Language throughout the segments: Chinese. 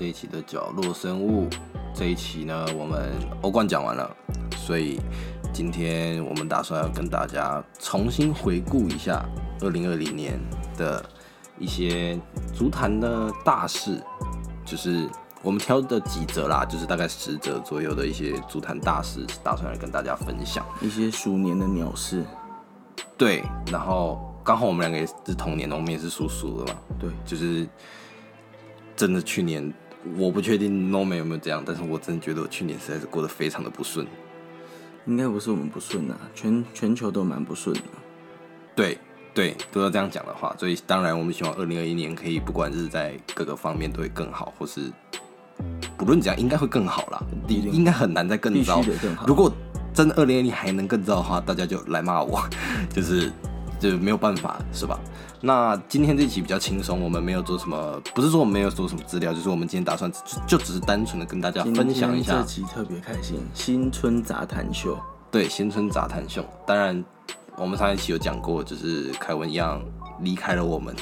这一期的角落生物。这一期呢，我们欧冠讲完了，所以今天我们打算要跟大家重新回顾一下二零二零年的一些足坛的大事，就是我们挑的几则啦，就是大概十则左右的一些足坛大事，打算来跟大家分享。一些鼠年的鸟事，对，然后刚好我们两个也是同年的，我们也是属鼠的嘛，对，就是真的去年，我不确定 Norman 有没有这样，但是我真的觉得我去年实在是过得非常的不顺。应该不是我们不顺啊，全全球都蛮不顺的。对对，都要这样讲的话，所以当然我们希望二零二一年可以不管是在各个方面都会更好，或是不论怎样应该会更好啦，应该很难再更糟。如果真的二零二零还能更糟的话，大家就来骂我，就是就没有办法，是吧？那今天这期比较轻松，我们没有做什么，不是说我们没有做什么资料，就是我们今天打算就就只是单纯的跟大家分享一下这，期特别开心，新春杂谈秀，对新春杂谈秀。当然，我们上一期有讲过，就是凯文一样离开了我们，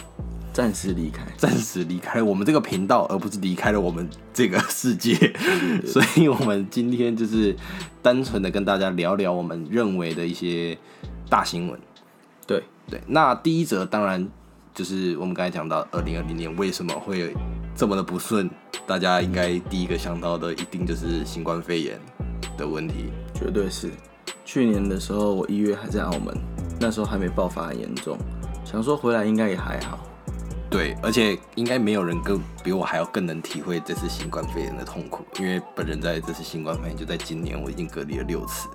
暂时离开。暂时离开我们这个频道，而不是离开了我们这个世界。所以，我们今天就是单纯的跟大家聊聊我们认为的一些大新闻。对，对，那第一则当然就是我们刚才讲到，二零二零年为什么会这么的不顺？大家应该第一个想到的一定就是新冠肺炎的问题。绝对是。去年的时候，我一月还在澳门，那时候还没爆发很严重，想说回来应该也还好。对，而且应该没有人更比我还要更能体会这次新冠肺炎的痛苦，因为本人在这次新冠肺炎就在今年，我已经隔离了六次。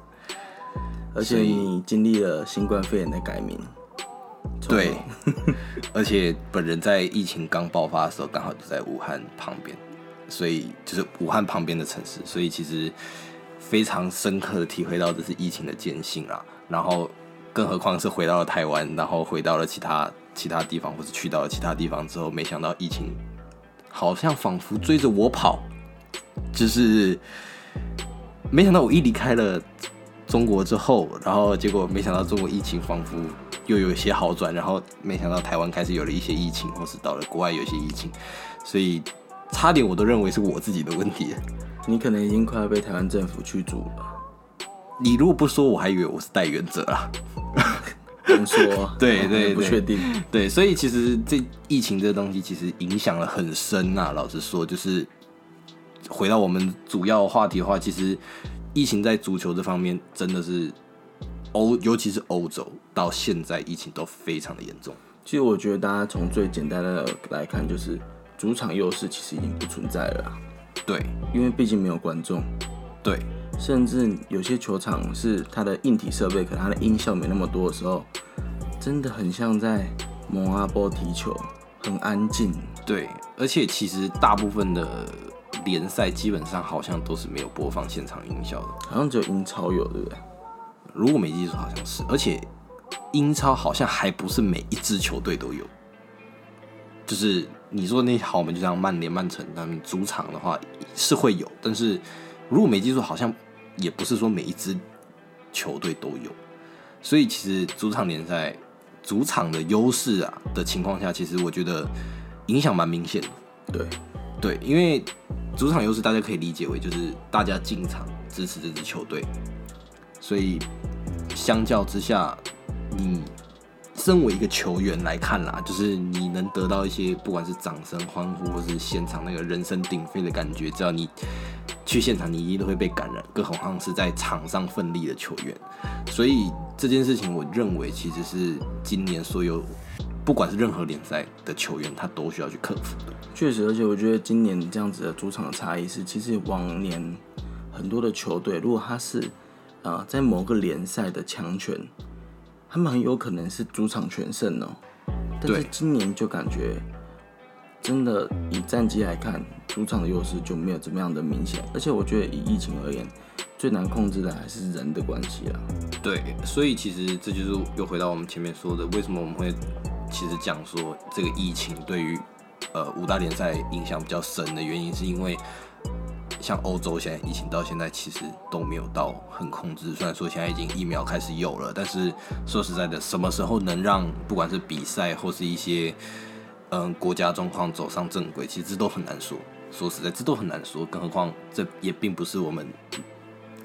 而且你经历了新冠肺炎的改名，对，而且本人在疫情刚爆发的时候，刚好就在武汉旁边，所以就是武汉旁边的城市，所以其实非常深刻的体会到这是疫情的艰辛啊。然后，更何况是回到了台湾，然后回到了其他其他地方，或是去到了其他地方之后，没想到疫情好像仿佛追着我跑，就是没想到我一离开了中国之后，然后结果没想到中国疫情仿佛又有一些好转，然后没想到台湾开始有了一些疫情，或是到了国外有一些疫情，所以差点我都认为是我自己的问题。你可能已经快要被台湾政府驱逐了。你如果不说，我还以为我是代原者啊。能说对对对不确定。对，所以其实这疫情这个东西其实影响了很深呐、老实说，就是回到我们主要话题的话，其实疫情在足球这方面真的是欧，尤其是欧洲到现在疫情都非常的严重。其实我觉得大家从最简单的来看，就是主场优势其实已经不存在了啊，对因为毕竟没有观众，对甚至有些球场是它的硬体设备，可能它的音效没那么多的时候，真的很像在蒙阿波踢球，很安静。对，而且其实大部分的联赛基本上好像都是没有播放现场音效的。好像只有英超有，对不对？如果没记错，好像是，而且英超好像还不是每一支球队都有。就是你说那些豪门，就像曼联、曼城，他们主场的话是会有，但是如果没记错，好像也不是说每一支球队都有。所以其实主场联赛主场的优势啊的情况下，其实我觉得影响蛮明显的。对，对，因为主场优势大家可以理解为就是大家进场支持这支球队，所以相较之下，你身为一个球员来看啦，就是你能得到一些不管是掌声、欢呼，或是现场那个人声鼎沸的感觉，只要你去现场，你一定都会被感染，更何况是在场上奋力的球员。所以这件事情，我认为其实是今年所有不管是任何联赛的球员，他都需要去克服的。确实，而且我觉得今年这样子的主场的差异是，其实往年很多的球队，如果他是呃在某个联赛的强权，他们很有可能是主场全胜哦。但是今年就感觉真的以战绩来看，主场的优势就没有这么样的明显。而且我觉得以疫情而言，最难控制的还是人的关系啊。对，所以其实这就是又回到我们前面说的，为什么我们会其实讲说这个疫情对于呃五大联赛影响比较深的原因，是因为像欧洲现在疫情到现在其实都没有到很控制，虽然说现在已经疫苗开始有了，但是说实在的，什么时候能让不管是比赛或是一些嗯国家状况走上正轨，其实这都很难说。说实在，这都很难说，更何况这也并不是我们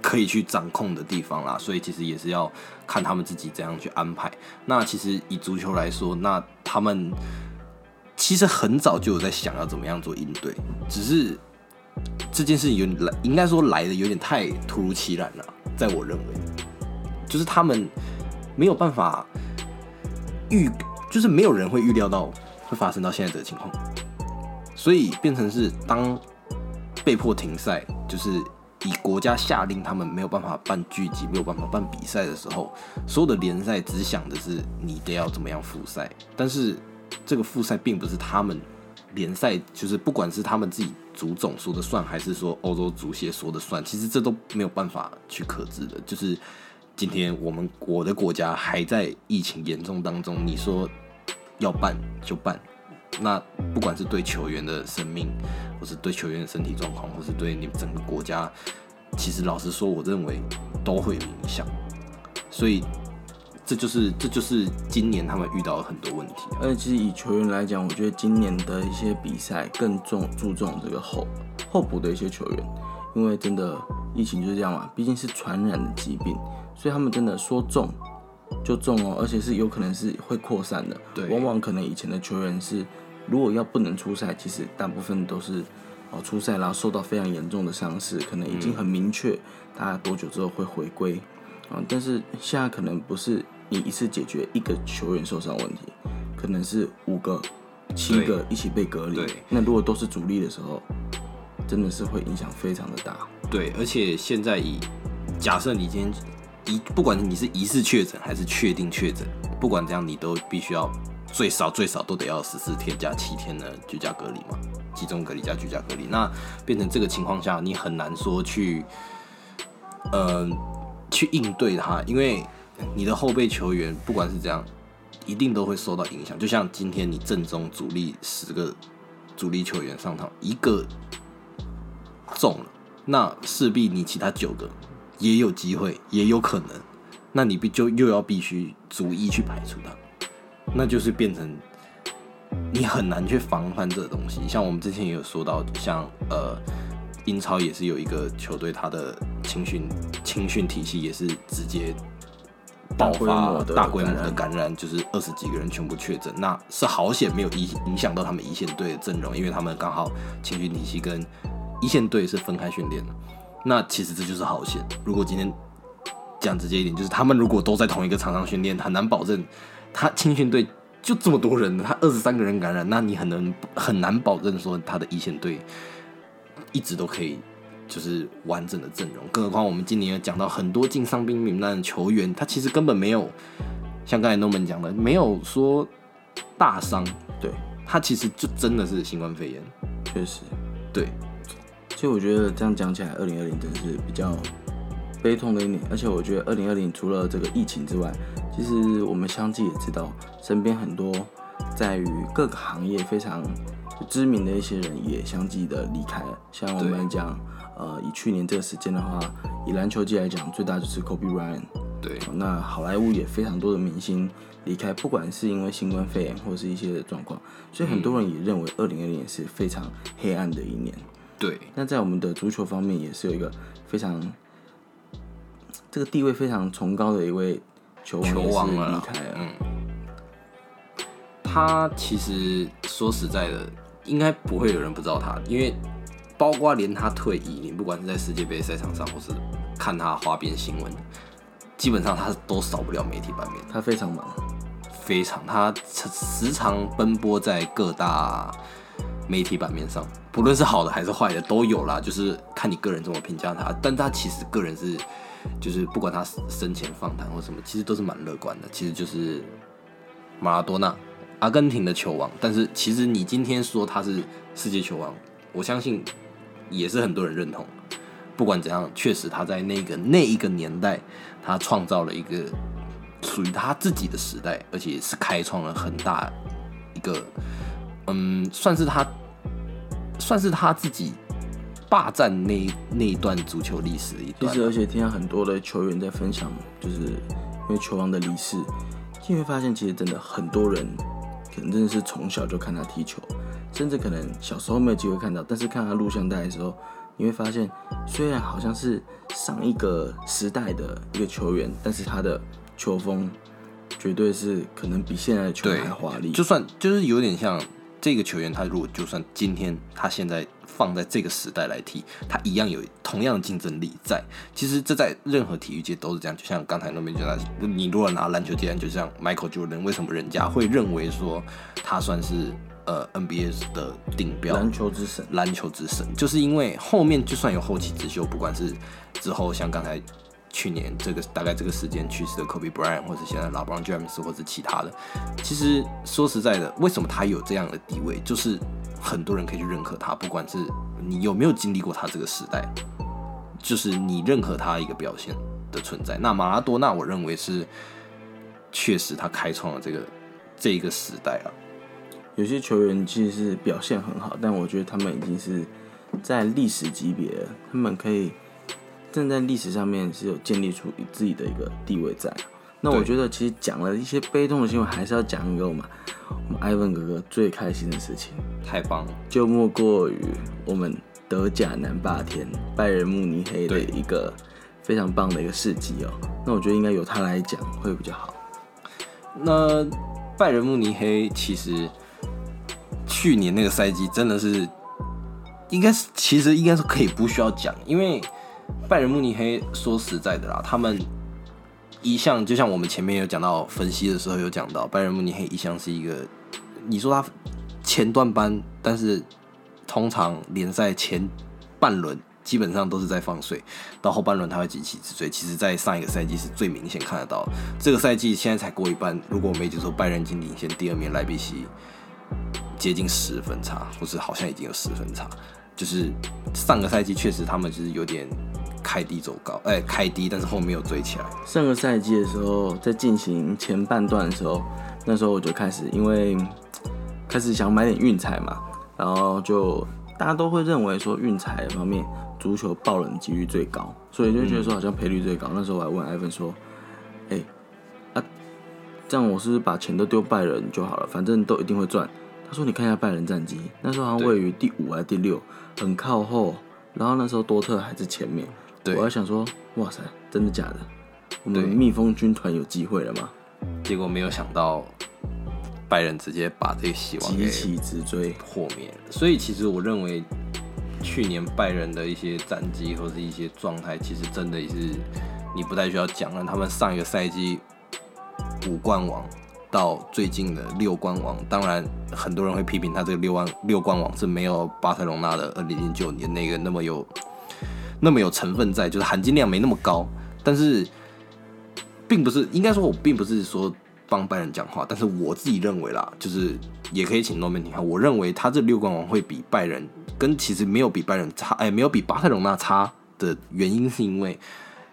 可以去掌控的地方啦。所以其实也是要看他们自己怎样去安排。那其实以足球来说，那他们其实很早就有在想要怎么样做应对，只是这件事情有点来，应该说来的有点太突如其来了，在我认为，就是他们没有办法预，就是没有人会预料到会发生到现在这个情况。所以变成是当被迫停赛，就是以国家下令他们没有办法办聚集，没有办法办比赛的时候，所有的联赛只想的是你得要怎么样复赛。但是这个复赛并不是他们联赛，就是不管是他们自己足总说的算，还是说欧洲足协说的算，其实这都没有办法去克制的。就是今天我们我的国家还在疫情严重当中，你说要办就办。那不管是对球员的生命，或是对球员的身体状况，或是对你整个国家，其实老实说，我认为都会有影响。所以这就是这就是今年他们遇到了很多问题。而且其实以球员来讲，我觉得今年的一些比赛更重注重这个后后补的一些球员，因为真的疫情就是这样嘛，毕竟是传染的疾病，所以他们真的说中就中哦，而且是有可能是会扩散的。对，往往可能以前的球员是。如果要不能出赛，其实大部分都是哦出赛，然后受到非常严重的伤势，可能已经很明确，大概多久之后会回归啊？但是现在可能不是你一次解决一个球员受伤问题，可能是五个、七个一起被隔离。那如果都是主力的时候，真的是会影响非常的大。对，而且现在以假设你今天一不管你是疑似确诊还是确定确诊，不管怎样，你都必须要。最少最少都得要十四天加七天的居家隔离嘛，集中隔离加居家隔离。那变成这个情况下，你很难说去，呃，去应对它，因为你的后备球员不管是怎样，一定都会受到影响。就像今天你正中主力十个主力球员上场，一个中了，那势必你其他九个也有机会，也有可能，那你必就又要必须逐一去排除它。那就是变成你很难去防范这个东西。像我们之前也有说到，像呃英超也是有一个球队，他的青训青训体系也是直接爆发大规模的感染，就是二十几个人全部确诊。那是好险没有影影响到他们一线队的阵容，因为他们刚好青训体系跟一线队是分开训练的。那其实这就是好险。如果今天讲直接一点，就是他们如果都在同一个场上训练，很难保证。他青训队就这么多人，他二十三个人感染，那你很能很难保证说他的一线队一直都可以就是完整的阵容。更何况我们今年有讲到很多进伤兵名单的球员，他其实根本没有像刚才 Norman 讲的，没有说大伤，对他其实就真的是新冠肺炎，确实，对。其实我觉得这样讲起来，二零二零真的是比较悲痛的一年，而且我觉得二零二零除了这个疫情之外，其实我们相继也知道，身边很多在于各个行业非常知名的一些人也相继的离开了。像我们讲，呃，以去年这个时间的话，以篮球界来讲，最大就是 Kobe Bryant。对。那好莱坞也非常多的明星离开，不管是因为新冠肺炎或者是一些状况，所以很多人也认为二零二零年是非常黑暗的一年。对。那在我们的足球方面，也是有一个非常这个地位非常崇高的一位。球王了，嗯，他其实说实在的，应该不会有人不知道他，因为包括连他退役，你不管是在世界杯赛场上，或是看他花边新闻，基本上他都少不了媒体版面。他非常忙，非常，他时常奔波在各大媒体版面上，不论是好的还是坏的都有啦，就是看你个人怎么评价他，但他其实个人是。就是不管他生前访谈或什么，其实都是蛮乐观的。其实就是马拉多纳，阿根廷的球王。但是其实你今天说他是世界球王，我相信也是很多人认同。不管怎样，确实他在那个那一个年代，他创造了一个属于他自己的时代，而且是开创了很大一个，嗯，算是他，算是他自己。霸占那那一段足球历史的一段，其实而且听到很多的球员在分享，就是因为球王的离世，你会发现其实真的很多人可能真的是从小就看他踢球，甚至可能小时候没有机会看到，但是看他录像带的时候，你会发现，虽然好像是上一个时代的一个球员，但是他的球风绝对是可能比现在的球员还华丽。就算就是有点像这个球员，他如果就算今天他现在放在这个时代来踢，他一样有同样的竞争力在。其实这在任何体育界都是这样。就像刚才那边讲的，你如果拿篮球界，就像 Michael Jordan，为什么人家会认为说他算是呃 NBA 的顶标篮球之神？篮球之神，就是因为后面就算有后起之秀，不管是之后像刚才。去年这个大概这个时间去世的 Kobe Bryant，或者现在 LeBron James，或者其他的，其实说实在的，为什么他有这样的地位，就是很多人可以去认可他，不管是你有没有经历过他这个时代，就是你认可他一个表现的存在。那马拉多纳，我认为是确实他开创了这个这一个时代啊。有些球员其实是表现很好，但我觉得他们已经是在历史级别，他们可以。正在历史上面是有建立出自己的一个地位在。那我觉得其实讲了一些悲痛的新闻，还是要讲一个嘛，我们艾文哥哥最开心的事情，太棒了，就莫过于我们德甲南霸天拜仁慕尼黑的一个非常棒的一个事迹哦。那我觉得应该由他来讲会比较好。那拜仁慕尼黑其实去年那个赛季真的是，应该是其实应该是可以不需要讲，因为。拜仁慕尼黑说实在的啦，他们一向就像我们前面有讲到分析的时候有讲到，拜仁慕尼黑一向是一个，你说他前段班，但是通常联赛前半轮基本上都是在放水，到后半轮他会急起直追。其实，在上一个赛季是最明显看得到，这个赛季现在才过一半，如果我没记错，拜仁已经领先第二名莱比锡接近十分差，或是好像已经有十分差。就是上个赛季确实他们就是有点开低走高，哎，开低，但是后面又追起来。上个赛季的时候，在进行前半段的时候，那时候我就开始因为开始想买点运彩嘛，然后就大家都会认为说运彩方面足球爆冷几率最高，所以就觉得说好像赔率最高。那时候我还问艾文说：“哎，啊，这样我是不是把钱都丢拜仁就好了？反正都一定会赚。”他说：“你看一下拜仁战绩，那时候好像位于第五还是第六，很靠后。然后那时候多特还在前面。对我还想说，哇塞，真的假的？我们蜜蜂军团有机会了吗？结果没有想到，拜仁直接把这个希望急起直追破灭。所以其实我认为，去年拜仁的一些战绩或者一些状态，其实真的也是你不太需要讲了。他们上一个赛季五冠王。”到最近的六冠王，当然很多人会批评他这个六冠六冠王是没有巴塞隆纳的二零零九年那个那么有那么有成分在，就是含金量没那么高。但是，并不是应该说，我并不是说帮拜仁讲话，但是我自己认为啦，就是也可以请诺曼听下。我认为他这六冠王会比拜仁跟其实没有比拜仁差，哎，没有比巴塞隆纳差的原因，是因为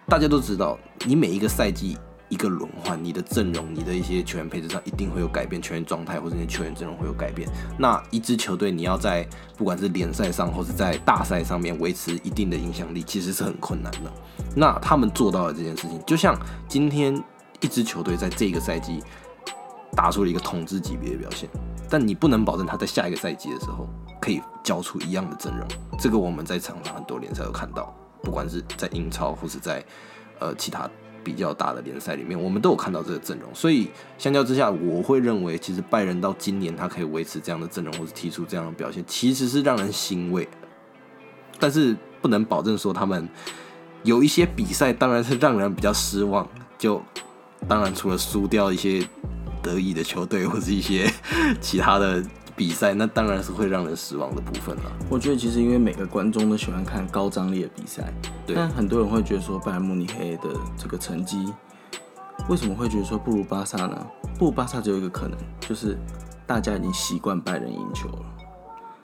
大家都知道，你每一个赛季。一个轮换，你的阵容、你的一些球员配置上一定会有改变，球员状态或者你的球员阵容会有改变。那一支球队你要在不管是联赛上或者在大赛上面维持一定的影响力，其实是很困难的。那他们做到了这件事情，就像今天一支球队在这个赛季打出了一个统治级别的表现，但你不能保证他在下一个赛季的时候可以交出一样的阵容。这个我们在场上很多联赛都看到，不管是在英超或是在呃其他。比较大的联赛里面，我们都有看到这个阵容，所以相较之下，我会认为其实拜仁到今年他可以维持这样的阵容，或者踢出这样的表现，其实是让人欣慰。但是不能保证说他们有一些比赛，当然是让人比较失望。就当然除了输掉一些得意的球队，或者一些 其他的。比赛那当然是会让人失望的部分了。我觉得其实因为每个观众都喜欢看高张力的比赛，但很多人会觉得说拜仁慕尼黑的这个成绩，为什么会觉得说不如巴萨呢？不如巴萨只有一个可能，就是大家已经习惯拜仁赢球了。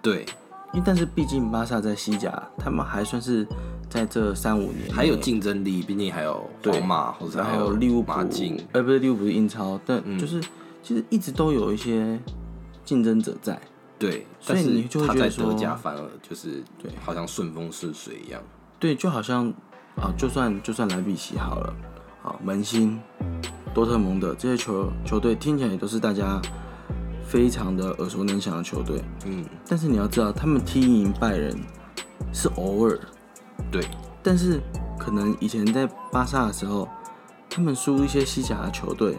对，因为但是毕竟巴萨在西甲，他们还算是在这三五年还有竞争力，毕竟还有皇马或者还有利物浦，呃，不是利物浦是英超，但就是其实一直都有一些。竞争者在，对，所以你就会觉得说，反而就是对，好像顺风顺水一样。对，就好像啊，就算就算莱比锡好了，啊，门兴、多特蒙德这些球球队听起来也都是大家非常的耳熟能详的球队，嗯，但是你要知道，他们踢赢拜仁是偶尔，对，但是可能以前在巴萨的时候，他们输一些西甲的球队，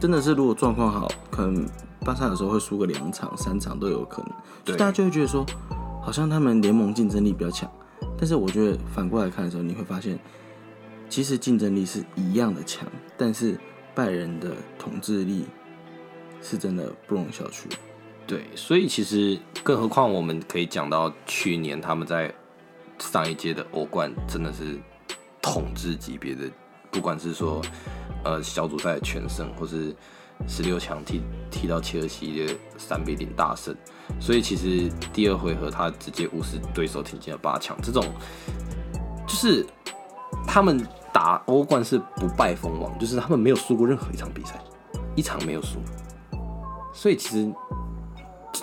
真的是如果状况好，可能巴萨有时候会输个两场、三场都有可能，所对以大家就会觉得说，好像他们联盟竞争力比较强。但是我觉得反过来看的时候，你会发现，其实竞争力是一样的强，但是拜仁的统治力是真的不容小觑。对，所以其实更何况我们可以讲到去年他们在上一届的欧冠真的是统治级别的，不管是说呃小组赛的全胜，或是十六强踢踢到切尔西的三比零大胜，所以其实第二回合他直接无视对手挺进了八强，这种就是他们打欧冠是不败封王，就是他们没有输过任何一场比赛，一场没有输，所以其实。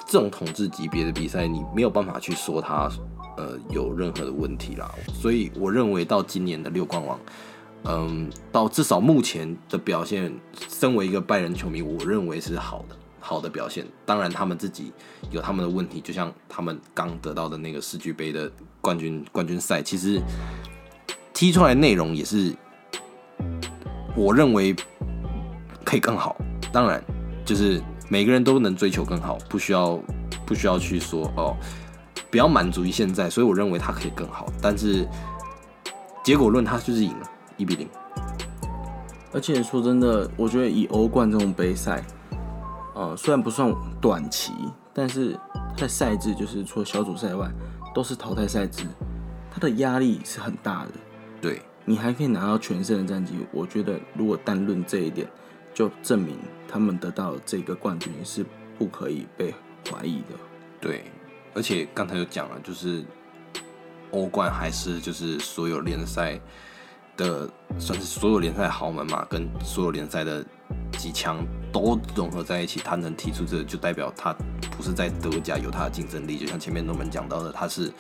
这种统治级别的比赛，你没有办法去说他呃有任何的问题啦。所以我认为到今年的六冠王，嗯，到至少目前的表现，身为一个拜仁球迷，我认为是好的，好的表现。当然他们自己有他们的问题，就像他们刚得到的那个世俱杯的冠军冠军赛，其实踢出来内容也是我认为可以更好。当然就是。每个人都能追求更好，不需要不需要去说哦，不要满足于现在。所以我认为他可以更好，但是结果论他就是赢了，一比零。而且说真的，我觉得以欧冠这种杯赛，呃，虽然不算短期，但是它的赛制就是除了小组赛外，都是淘汰赛制，它的压力是很大的。对你还可以拿到全胜的战绩，我觉得如果单论这一点，就证明他们得到这个冠军是不可以被怀疑的。对，而且刚才有讲了，就是欧冠还是就是所有联赛的算是所有联赛豪门嘛，跟所有联赛的几强都融合在一起，他能提出这就代表他不是在德甲有他的竞争力，就像前面我们讲到的，他是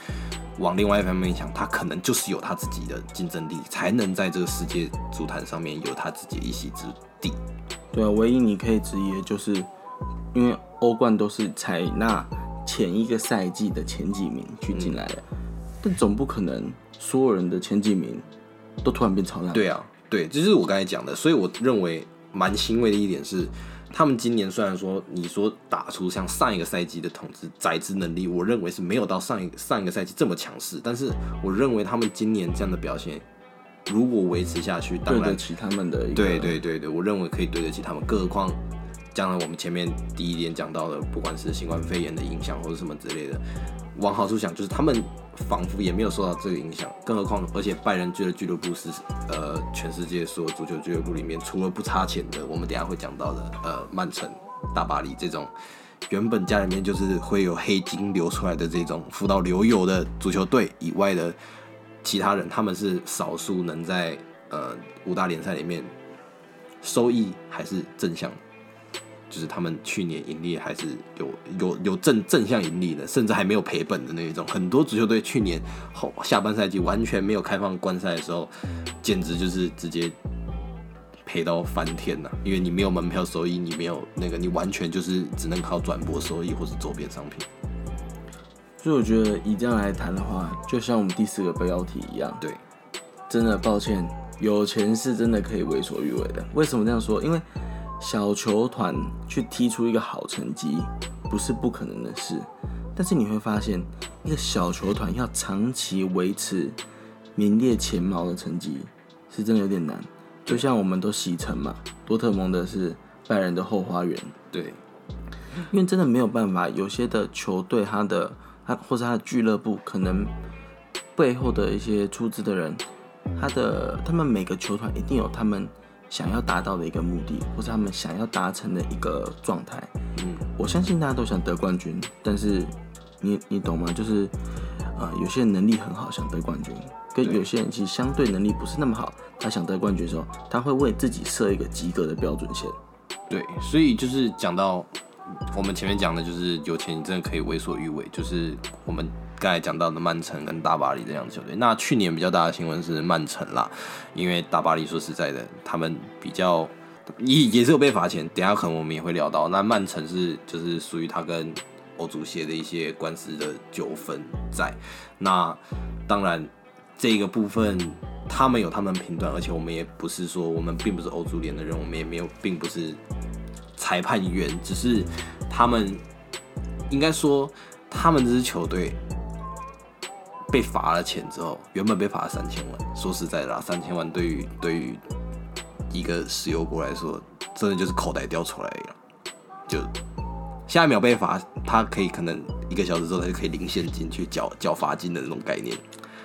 往另外一方面想，他可能就是有他自己的竞争力，才能在这个世界足坛上面有他自己的一席之地。对啊，唯一你可以质疑的就是，因为欧冠都是采纳前一个赛季的前几名去进来的，但总不可能所有人的前几名都突然变超烂。对啊，对，这就是我刚才讲的，所以我认为蛮欣慰的一点是，他们今年虽然说你说打出像上一个赛季的统治载资能力，我认为是没有到上一上一个赛季这么强势，但是我认为他们今年这样的表现。如果维持下去，当然对得起他们的对对对对，我认为可以对得起他们。更何况，将来我们前面第一点讲到的，不管是新冠肺炎的影响或者什么之类的，往好处想，就是他们仿佛也没有受到这个影响。更何况，而且拜仁俱俱乐部是呃全世界所有足球俱乐部里面，除了不差钱的，我们等下会讲到的，呃，曼城、大巴黎这种原本家里面就是会有黑金流出来的这种富到流油的足球队以外的。其他人他们是少数能在呃五大联赛里面收益还是正向的，就是他们去年盈利还是有有有正正向盈利的，甚至还没有赔本的那一种。很多足球队去年后下半赛季完全没有开放观赛的时候，简直就是直接赔到翻天呐！因为你没有门票收益，你没有那个，你完全就是只能靠转播收益或是周边商品。所以我觉得以这样来谈的话，就像我们第四个标题一样，对，真的抱歉，有钱是真的可以为所欲为的。为什么这样说？因为小球团去踢出一个好成绩，不是不可能的事。但是你会发现，一个小球团要长期维持名列前茅的成绩，是真的有点难。就像我们都洗尘嘛，多特蒙德是拜仁的后花园，对，因为真的没有办法，有些的球队他的。他或者他的俱乐部可能背后的一些出资的人，他的他们每个球团一定有他们想要达到的一个目的，或是他们想要达成的一个状态。嗯，我相信大家都想得冠军，但是你你懂吗？就是呃，有些人能力很好，想得冠军，跟有些人其实相对能力不是那么好，他想得冠军的时候，他会为自己设一个及格的标准线。对，所以就是讲到。我们前面讲的就是有钱，你真的可以为所欲为。就是我们刚才讲到的曼城跟大巴黎这样的球队。那去年比较大的新闻是曼城啦，因为大巴黎说实在的，他们比较也也是有被罚钱，等下可能我们也会聊到。那曼城是就是属于他跟欧足协的一些官司的纠纷在。那当然这个部分他们有他们评断，而且我们也不是说我们并不是欧足联的人，我们也没有并不是裁判员，只是他们应该说他们这支球队被罚了钱之后，原本被罚了三千万。说实在的啦，三千万对于对于一个石油国来说，真的就是口袋掉出来了。就下一秒被罚，他可以可能一个小时之后他就可以领现金去缴缴罚金的那种概念。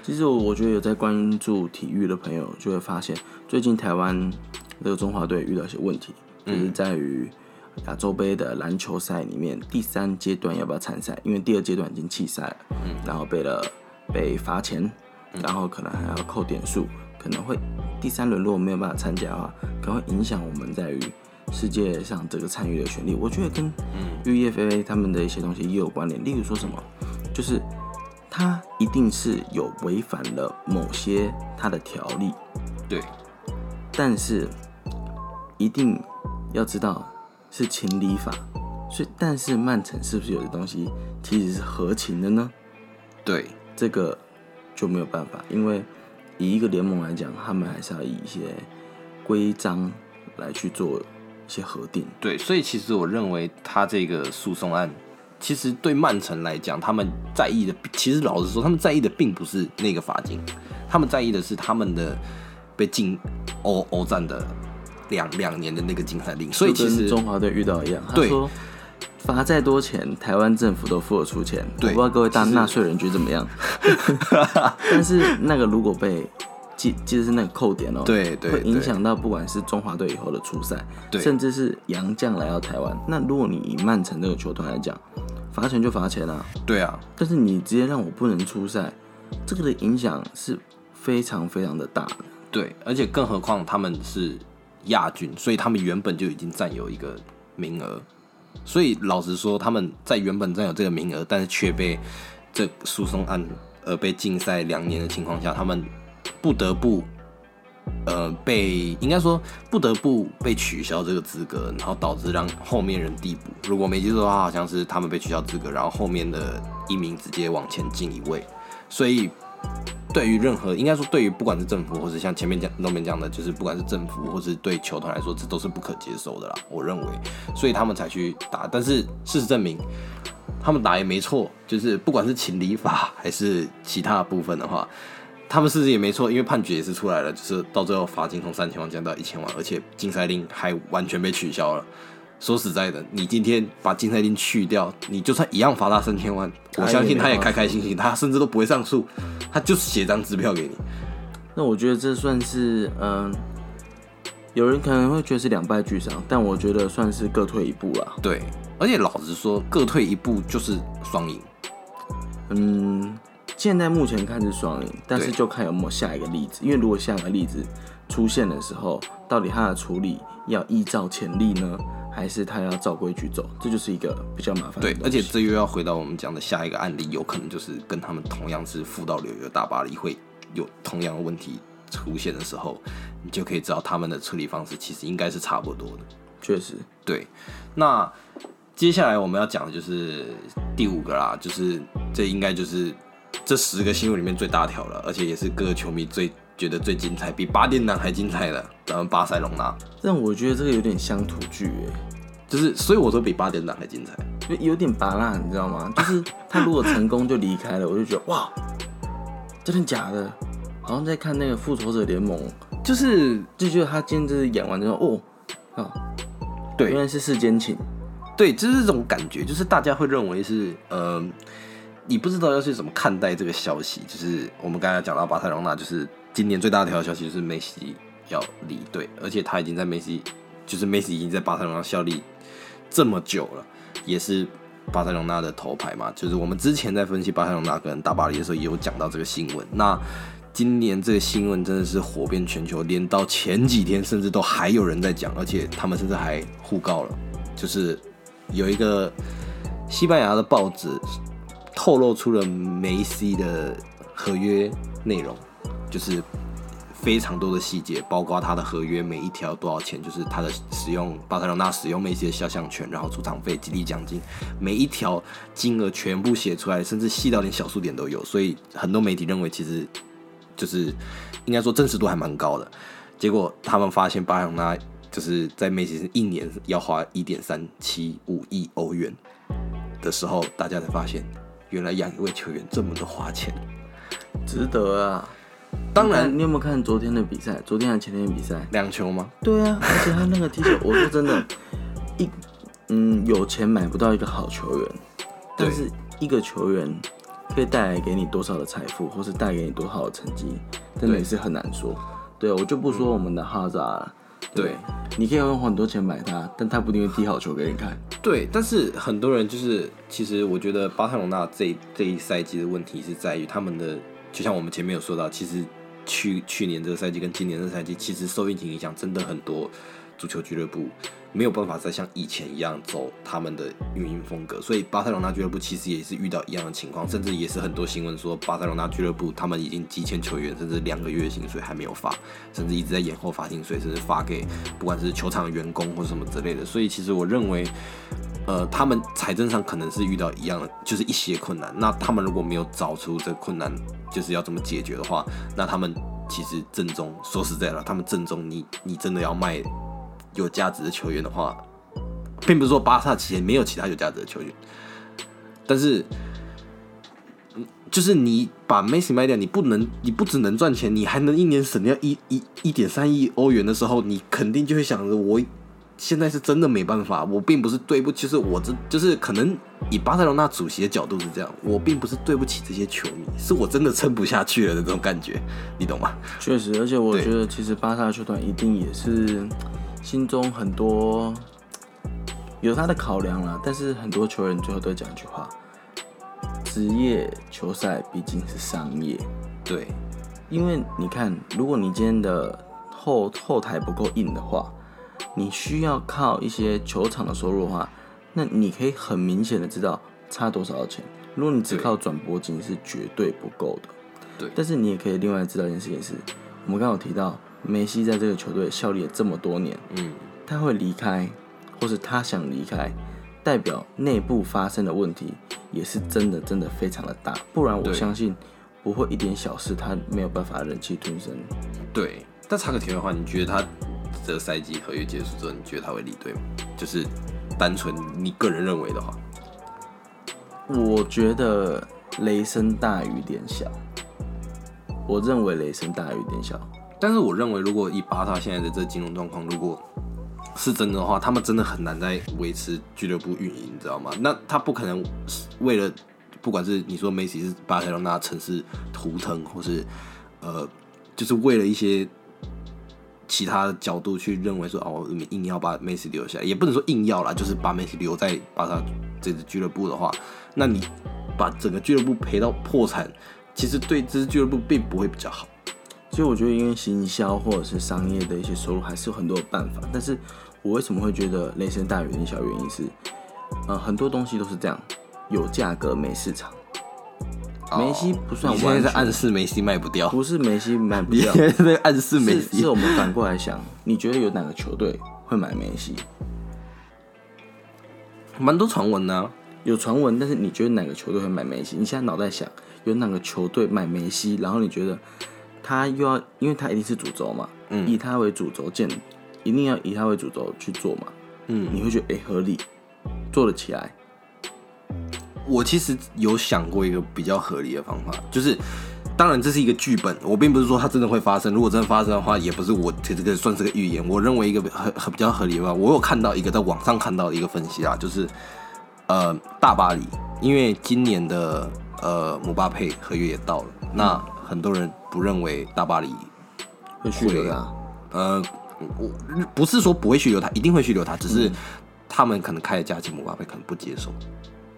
其实我我觉得有在关注体育的朋友就会发现，最近台湾这个中华队遇到一些问题，就是在于亚洲杯的篮球赛里面第三阶段要不要参赛，因为第二阶段已经弃赛了，嗯，然后被了被罚钱，然后可能还要扣点数，可能会第三轮如果没有办法参加的话，可能会影响我们在于世界上这个参与的权利。我觉得跟 UEFA 他们的一些东西也有关联，例如说什么，就是他一定是有违反了某些他的条例，对，但是一定要知道是情理法，所以但是曼城是不是有的东西其实是合情的呢？对，这个就没有办法，因为以一个联盟来讲，他们还是要以一些规章来去做一些核定。对，所以其实我认为他这个诉讼案，其实对曼城来讲，他们在意的，其实老实说，他们在意的并不是那个罚金，他们在意的是他们的被禁欧欧战的两两年的那个禁赛令。所以其实中华队遇到一样，他对说罚再多钱，台湾政府都付得出钱。我不知道各位大纳税人觉得怎么样，但是那个如果被记记得是那个扣点哦、对对会影响到不管是中华队以后的出赛，甚至是洋将来到台湾。那如果你以曼城这个球团来讲，罚钱就罚钱啊，对啊，但是你直接让我不能出赛，这个的影响是非常非常的大的。对，而且更何况他们是亚军，所以他们原本就已经占有一个名额。所以老实说，他们在原本占有这个名额，但是却被这诉讼案而被禁赛两年的情况下，他们不得不呃被应该说不得不被取消这个资格，然后导致让后面人递补。如果没记错的话，好像是他们被取消资格，然后后面的一名直接往前进一位。所以对于任何应该说对于不管是政府或是像前面讲那边讲的，就是不管是政府或是对球团来说，这都是不可接受的啦。我认为，所以他们才去打。但是事实证明，他们打也没错，就是不管是情理法还是其他部分的话，他们事实也没错，因为判决也是出来了，就是到最后罚金从三千万降到一千万，而且禁赛令还完全被取消了。说实在的，你今天把禁赛令去掉，你就算一样罚他三千万，我相信他也开开心心，他甚至都不会上诉，他就是写张支票给你。那我觉得这算是嗯、有人可能会觉得是两败俱伤，但我觉得算是各退一步啦。对，而且老实说，各退一步就是双赢。嗯，现在目前看是双赢，但是就看有没有下一个例子。因为如果下一个例子出现的时候，到底他的处理要依照潜力呢，还是他要照规矩走？这就是一个比较麻烦的对，而且这又要回到我们讲的下一个案例，有可能就是跟他们同样是富到旅游大巴黎会有同样的问题出现的时候，你就可以知道他们的处理方式其实应该是差不多的。确实，对，那接下来我们要讲的就是第五个啦，就是这应该就是这十个新闻里面最大条了，而且也是各个球迷最觉得最精彩，比八点档还精彩的，咱们巴塞隆纳，但我觉得这个有点乡土剧哎。就是所以我说比八点档还精彩。就有点拔辣，你知道吗？就是他如果成功就离开了，我就觉得哇，真的假的？好像在看那个复仇者联盟，就是就觉得他今天就是演完之后，哦，啊，对原来是世间情，对，就是这种感觉，就是大家会认为是，呃，你不知道要去怎么看待这个消息。就是我们刚才讲到巴塞罗那，就是今年最大的一条消息就是梅西要离队，而且他已经在梅西，就是梅西已经在巴塞罗那效力这么久了，也是巴塞罗那的头牌嘛。就是我们之前在分析巴塞罗那跟大巴黎的时候，也有讲到这个新闻。那今年这个新闻真的是火遍全球，连到前几天甚至都还有人在讲，而且他们甚至还互告了，就是有一个西班牙的报纸透露出了梅西的合约内容，就是非常多的细节，包括他的合约每一条多少钱，就是他的使用巴塞罗那使用梅西的肖像权，然后出场费、激励奖金，每一条金额全部写出来，甚至细到连小数点都有。所以很多媒体认为，其实就是应该说真实度还蛮高的。结果他们发现巴塞罗那就是在梅西一年要花一点三七五亿欧元的时候，大家才发现，原来养一位球员这么的花钱。值得啊！当然，你有没有看昨天的比赛？昨天还前天的比赛？两球吗？对啊，而且他那个踢球，我说真的，一嗯，有钱买不到一个好球员，但是一个球员可以带来给你多少的财富，或是带给你多少的成绩，真的也是很难说。对，我就不说我们的哈扎了。对，你可以用很多钱买他，但他不一定会踢好球给你看。对，但是很多人就是，其实我觉得巴塞罗那这这一赛季的问题是在于他们的，就像我们前面有说到，其实去去年这个赛季跟今年这个赛季，其实受疫情影响真的很多。足球俱乐部没有办法再像以前一样走他们的运营风格，所以巴塞罗那俱乐部其实也是遇到一样的情况，甚至也是很多新闻说巴塞罗那俱乐部他们已经积欠球员，甚至两个月薪水还没有发，甚至一直在延后发薪水，甚至发给不管是球场员工或什么之类的。所以其实我认为，呃，他们财政上可能是遇到一样的，就是一些困难。那他们如果没有找出这困难，就是要怎么解决的话，那他们其实正中说实在了，他们正中你你真的要卖。有价值的球员的话，并不是说巴萨其实没有其他有价值的球员，但是，就是你把梅西卖掉，你不能，你不只能赚钱，你还能一年省掉一一一点三亿欧元的时候，你肯定就会想着，我现在是真的没办法，我并不是对不起，是我这就是可能以巴塞罗那主席的角度是这样，我并不是对不起这些球迷，是我真的撑不下去了的这种感觉，你懂吗？确实，而且我觉得其实巴萨球团一定也是。心中很多有他的考量了，但是很多球员最后都讲一句话：职业球赛毕竟是商业。对，因为你看，如果你今天的后后台不够硬的话，你需要靠一些球场的收入的话，那你可以很明显的知道差多少钱。如果你只靠转播金是绝对不够的。对，但是你也可以另外知道一件事情是，我们刚刚有提到。梅西在这个球队效力了这么多年，嗯，他会离开，或是他想离开，代表内部发生的问题也是真的真的非常的大，不然我相信不会一点小事他没有办法忍气吞声。对，但插个题外话，你觉得他这个赛季合约结束之后，你觉得他会离队吗？就是单纯你个人认为的话，我觉得雷声大雨点小，我认为雷声大雨点小。但是我认为，如果以巴萨现在的这金融状况，如果是真的话，他们真的很难再维持俱乐部运营，你知道吗？那他不可能为了，不管是你说梅西是巴塞罗那城市图腾，或是呃，就是为了一些其他的角度去认为说，哦，硬要把梅西留下，也不能说硬要啦，就是把梅西留在巴萨这支俱乐部的话，那你把整个俱乐部赔到破产，其实对这支俱乐部并不会比较好。其实我觉得，因为行销或者是商业的一些收入，还是有很多的办法。但是我为什么会觉得雷声大雨点小？原因是，呃，很多东西都是这样，有价格没市场。梅西不算完全暗示梅西卖不掉，不是梅西卖 不掉，在暗示梅西。是我们反过来想，你觉得有哪个球队会买梅西？蛮多传闻呢，有传闻，但是你觉得哪个球队会买梅西？你现在脑袋想，有哪个球队买梅西？然后你觉得？他又要，因为他一定是主轴嘛，嗯，以他为主轴建，一定要以他为主轴去做嘛，嗯，你会觉得哎合理，做得起来。我其实有想过一个比较合理的方法，就是当然这是一个剧本，我并不是说它真的会发生。如果真的发生的话，也不是我这个算是个预言。我认为一个很很比较合理的话，我有看到一个在网上看到的一个分析啊，就是呃大巴黎，因为今年的呃姆巴佩合约也到了，那。很多人不认为大巴黎会续留他，呃，我不是说不会续留他，一定会续留他，只是他们可能开的价钱，姆巴佩可能不接受。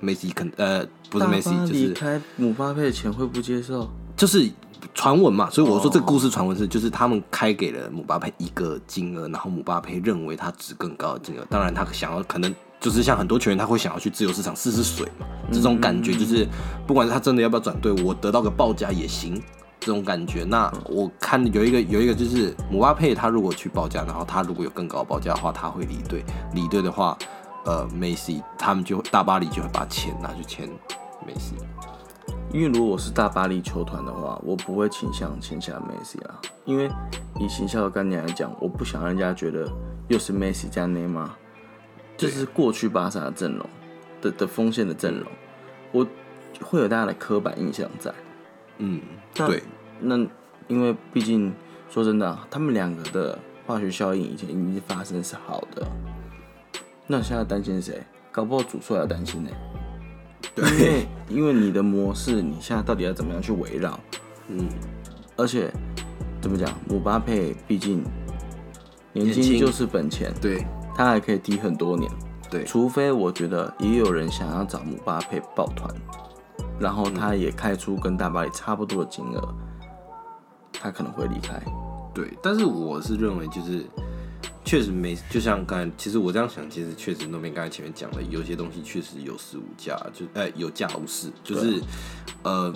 梅西肯呃不是梅西，就是开姆巴佩的钱会不接受，就是传闻嘛。所以我说这个故事传闻是，就是他们开给了姆巴佩一个金额，然后姆巴佩认为他值更高的金额。当然他想要可能就是像很多球员他会想要去自由市场试试水嘛，这种感觉就是不管是他真的要不要转队，我得到个报价也行。这种感觉。那我看有一个有一个就是姆巴佩，他如果去报价，然后他如果有更高的报价的话，他会离队。离队的话，呃，梅西他们就大巴黎就会把钱拿去签梅西。因为如果我是大巴黎球团的话，我不会倾向签下梅西啊。因为以行销的概念来讲，我不想让人家觉得又是梅西加内马尔，这是过去巴萨的阵容的的锋线的阵容，我会有大家的刻板印象在。嗯，对，那因为毕竟说真的啊，他们两个的化学效应以前已经发生是好的，那现在担心谁？搞不好主帅要担心呢、因对，为因为你的模式，你现在到底要怎么样去围绕？嗯，而且怎么讲，姆巴佩毕竟年轻就是本钱，对，他还可以踢很多年。对，除非我觉得也有人想要找姆巴佩抱团，然后他也开出跟大巴黎差不多的金额，他可能会离开。对，但是我是认为就是。确实没，就像刚才，其实我这样想，其实确实那边刚才前面讲的，有些东西确实有市无价，就呃有价无市，就是呃，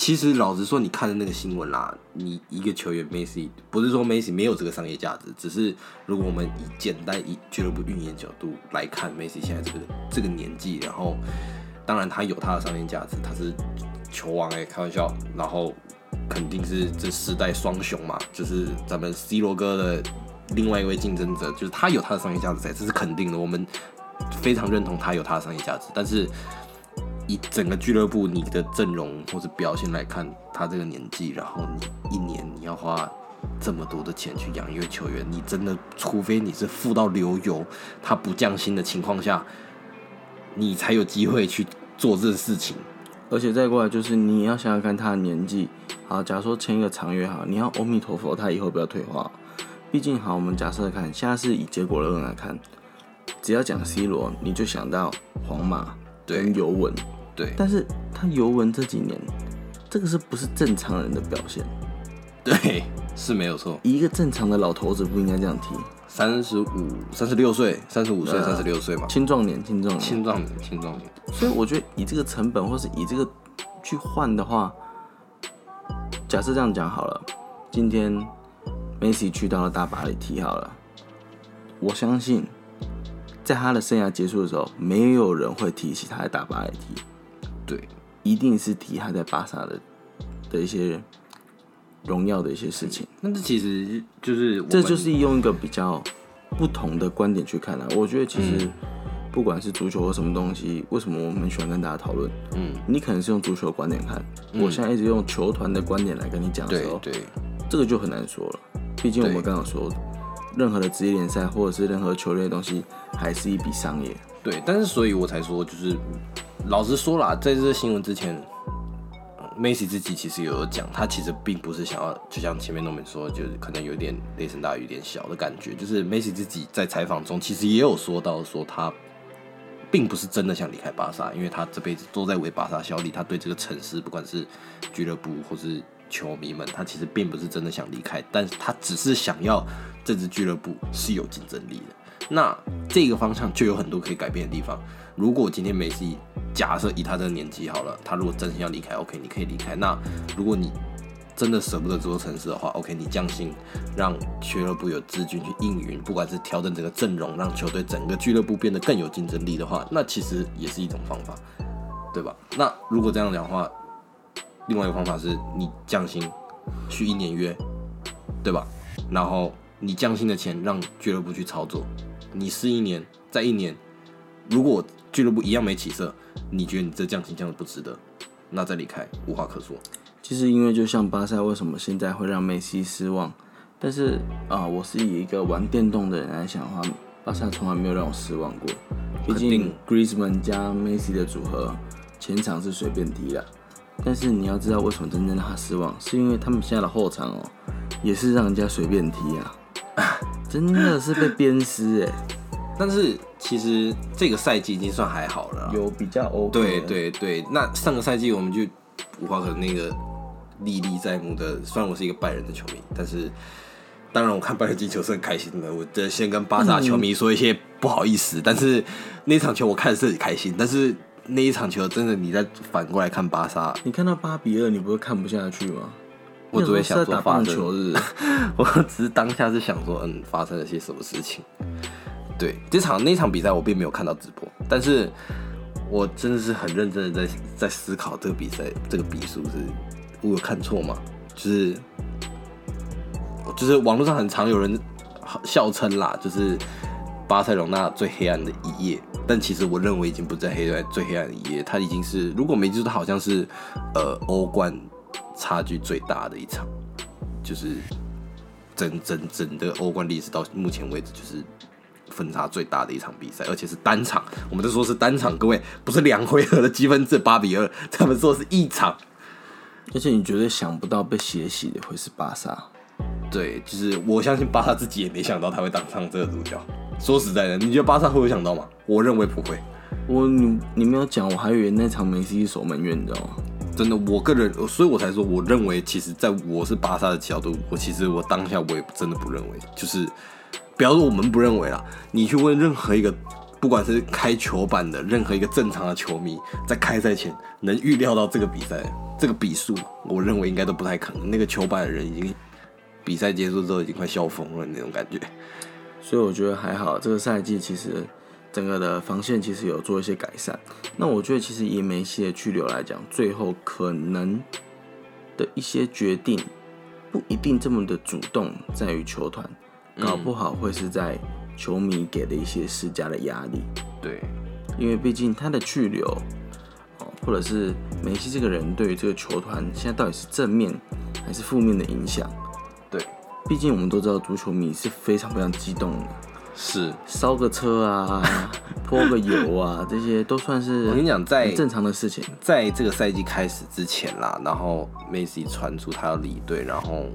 其实老实说，你看的那个新闻啦，你一个球员 Messi 不是说 Messi 没有这个商业价值，只是如果我们以简单以俱乐部运营角度来看，Messi 现在这个这个年纪，然后当然他有他的商业价值，他是球王哎、开玩笑，然后肯定是这时代双雄嘛，就是咱们 C 罗哥的另外一位竞争者，就是他有他的商业价值在，这是肯定的，我们非常认同他有他的商业价值，但是。以整个俱乐部你的阵容或者表现来看，他这个年纪，然后你一年你要花这么多的钱去养一位球员，你真的除非你是富到流油，他不降薪的情况下，你才有机会去做这事情。而且再过来就是你要想想看他的年纪，好，假如说签一个长约好，你要阿弥陀佛，他以后不要退化。毕竟好，我们假设看，现在是以结果论来看，只要讲 C 罗，你就想到皇马跟尤文，对但是他尤文这几年，这个是不是正常人的表现？对，是没有错。一个正常的老头子不应该这样踢，三十五、三十六岁、三十五岁、三十六岁嘛，青壮年，青壮年。青壮年，青壮年。所以我觉得以这个成本，或是以这个去换的话，假设这样讲好了，今天梅西去到了大巴黎踢好了，我相信在他的生涯结束的时候，没有人会提起他在大巴黎踢，对，一定是提他在巴萨的的一些荣耀的一些事情。那这其实就是这就是用一个比较不同的观点去看啊。我觉得其实不管是足球或什么东西，为什么我们很喜欢跟大家讨论？嗯，你可能是用足球的观点看，我现在一直用球团的观点来跟你讲的时候，对对这个就很难说了。毕竟我们刚刚说，任何的职业联赛或者是任何球类的东西，还是一笔商业。对，但是所以我才说，就是老实说啦，在这个新闻之前。梅西自己其实有讲，他其实并不是想要，就像前面那们说，就是可能有点雷声大雨点小的感觉。就是梅西自己在采访中其实也有说到，说他并不是真的想离开巴萨，因为他这辈子都在为巴萨效力，他对这个城市，不管是俱乐部或是球迷们，他其实并不是真的想离开，但是他只是想要这支俱乐部是有竞争力的。那这个方向就有很多可以改变的地方。如果今天梅西假设以他这个年纪好了，他如果真心要离开，OK，你可以离开。那如果你真的舍不得这座城市的话，OK，你降薪，让俱乐部有资金去应援，不管是调整整个阵容，让球队整个俱乐部变得更有竞争力的话，那其实也是一种方法，对吧？那如果这样讲的话，另外一个方法是你降薪，续一年约，对吧？然后你降薪的钱让俱乐部去操作，你试一年，再一年，如果俱乐部一样没起色，你觉得你这降薪降的不值得，那再离开无话可说。其实因为就像巴萨为什么现在会让梅西失望，但是啊、我是以一个玩电动的人来想的话，巴萨从来没有让我失望过。毕竟 Griezmann 加梅西的组合，前场是随便踢的。但是你要知道为什么真正让他失望，是因为他们现在的后场哦，也是让人家随便踢啊，真的是被鞭尸哎，但是其实这个赛季已经算还好了。有比较 OK 对对对，那上个赛季我们就无话可那个历历在目的。虽然我是一个拜仁的球迷，但是当然我看拜仁进球是很开心的。我这先跟巴萨球迷说一些不好意思，但是那场球我看的是很开心。但是那一场球真的，你再反过来看巴萨，你看到八比二，你不会看不下去吗？我只会想说发生球日，我只是当下是想说，嗯，发生了些什么事情。对，这场那场比赛我并没有看到直播，但是我真的是很认真的在在思考这个比赛这个比数是我有看错吗？就是就是网络上很常有人笑称啦，就是巴塞隆那最黑暗的一页，但其实我认为已经不在黑暗最黑暗的一页，它已经是如果没记错，它好像是呃欧冠差距最大的一场，就是整整整的欧冠历史到目前为止就是分差最大的一场比赛，而且是单场，我们都说是单场，各位不是两回合的积分制八比二，他们说是一场。而且你绝对想不到被血洗的会是巴萨。对，就是我相信巴萨自己也没想到他会当上这个主角。说实在的，你觉得巴萨会有想到吗？我认为不会。我你你没有讲，我还以为那场梅西守门员，你知道吗？真的，我个人，所以我才说，我认为其实在我是巴萨的角度，我其实我当下我也真的不认为，就是不要说我们不认为啦，你去问任何一个，不管是开球板的任何一个正常的球迷，在开赛前能预料到这个比赛 这个比数，我认为应该都不太可能。那个球板的人已经比赛结束之后已经快笑疯了那种感觉。所以我觉得还好，这个赛季其实整个的防线其实有做一些改善。那我觉得其实以梅西的去留来讲，最后可能的一些决定不一定这么的主动，在于球团，搞不好会是在球迷给的一些施加的压力。对，因为毕竟他的去留，哦，或者是梅西这个人对于这个球团现在到底是正面还是负面的影响？对，毕竟我们都知道足球迷是非常非常激动的。是。烧个车啊，泼个油啊，这些都算是我跟你讲，在正常的事情。在这个赛季开始之前啦，然后梅西传出他要离队，然后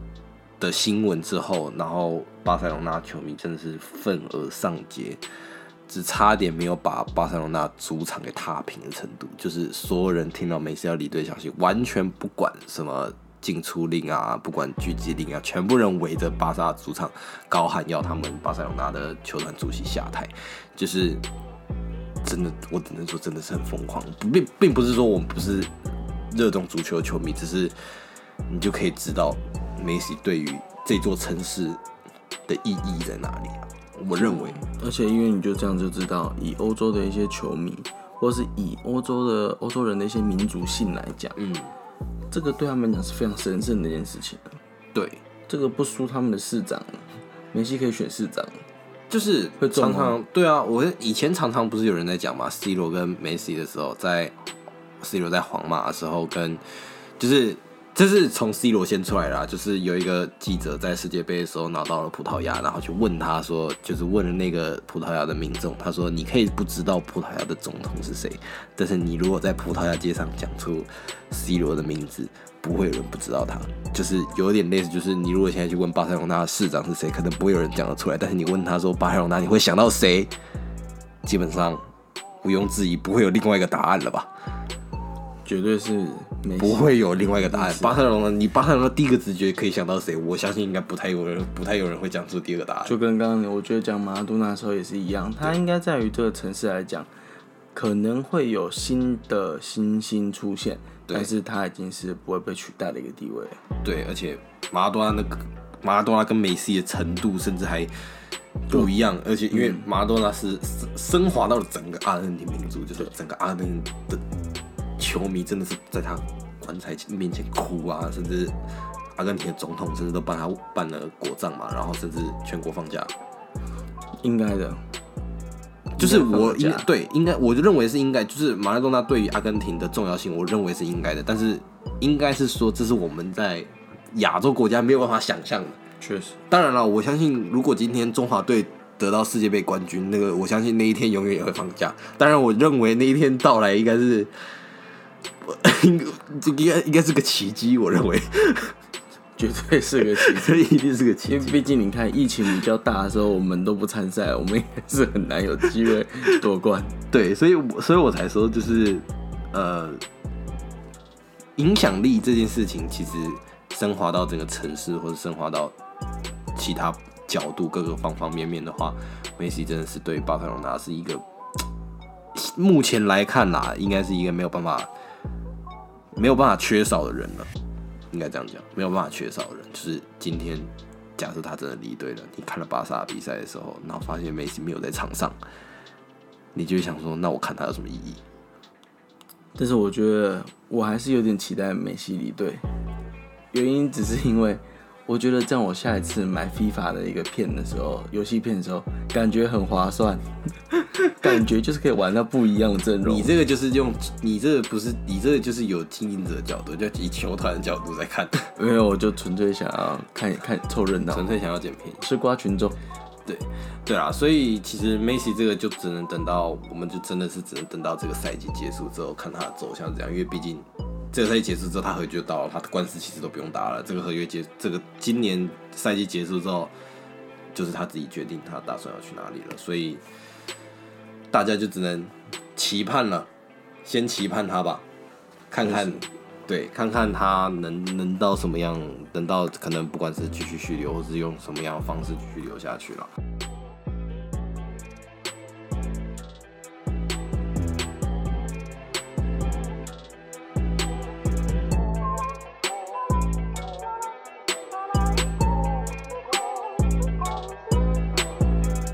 的新闻之后，然后巴塞罗那球迷真的是愤而上街，只差点没有把巴塞罗那主场给踏平的程度，就是所有人听到梅西要离队消息，完全不管什么进出令啊，不管狙击令啊，全部人围着巴萨主场高喊要他们巴塞罗那的球团主席下台，就是真的，我只能说真的是很疯狂，并并不是说我们不是热衷足球的球迷，只是你就可以知道梅西对于这座城市的意义在哪里啊。我认为，而且因为你就这样就知道，以欧洲的一些球迷，或是以欧洲的欧洲人的一些民族性来讲，嗯，这个对他们讲是非常神圣的一件事情。对，这个不输他们的市长，梅西可以选市长。就是会常常对啊，我以前常常不是有人在讲嘛，C 罗跟梅西的时候，在 C 罗在皇马的时候跟就是。这是从 C 罗先出来的、就是有一个记者在世界杯的时候拿到了葡萄牙，然后去问他说，就是问了那个葡萄牙的民众，他说你可以不知道葡萄牙的总统是谁，但是你如果在葡萄牙街上讲出 C 罗的名字，不会有人不知道他，就是有点类似，就是你如果现在去问巴塞罗那市长是谁，可能不会有人讲得出来，但是你问他说巴塞罗那，你会想到谁？基本上毋庸置疑，不会有另外一个答案了吧？绝对是。不会有另外一个答案。巴塞罗那，你巴塞罗那第一个直觉可以想到谁？我相信应该不太有人，不太有人会讲出第二个答案。就跟刚刚我觉得讲马拉多纳的时候也是一样，他应该在于这个城市来讲，可能会有新的新星出现，但是他已经是不会被取代的一个地位。对，而且马拉多纳那个马拉多纳跟梅西的程度甚至还不一样，而且因为马拉多纳是升升华到了整个阿根廷民族，就是整个阿根廷的球迷真的是在他棺材面前哭啊，甚至阿根廷的总统甚至都帮他办了国葬嘛，然后甚至全国放假。应该的，就是我应对应该，我就认为是应该，就是马拉多纳对于阿根廷的重要性，我认为是应该的，但是应该是说这是我们在亚洲国家没有办法想象的。确实，当然了，我相信如果今天中华队得到世界杯冠军，那个我相信那一天永远也会放假。当然，我认为那一天到来应该是，应这应该应该是个奇迹。我认为绝对是个奇迹。这一定是个奇迹。因为毕竟你看，疫情比较大的时候，我们都不参赛，我们应该是很难有机会夺冠。对，所以我所以我才说，就是呃，影响力这件事情，其实升华到整个城市，或者升华到其他角度各个方方面面的话，梅西真的是对巴塞罗那是一个 目前来看啦，应该是一个没有办法没有办法缺少的人了，应该这样讲，没有办法缺少的人，就是今天假设他真的离队了，你看了巴萨比赛的时候，然后发现梅西没有在场上，你就会想说，那我看他有什么意义？但是我觉得我还是有点期待梅西离队，原因只是因为我觉得这样我下一次买 FIFA 的一个片的时候，游戏片的时候，感觉很划算，感觉就是可以玩到不一样的阵容。你这个就是用你这个不是你这个就是有经营者的角度，就以球团的角度在看，没有，我就纯粹想要看看凑热闹，纯粹想要捡便宜。吃瓜群众。对，对啊，所以其实梅西这个就只能等到，我们就真的是只能等到这个赛季结束之后，看他的走向怎样。因为毕竟这个赛季结束之后，他合约就到了，他的官司其实都不用打了。这个合约结，这个今年赛季结束之后，就是他自己决定他打算要去哪里了。所以大家就只能期盼了，先期盼他吧，看看。对，看看他能能到什么样，等到可能不管是继续续留，或是用什么样的方式继续留下去了。